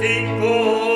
tempo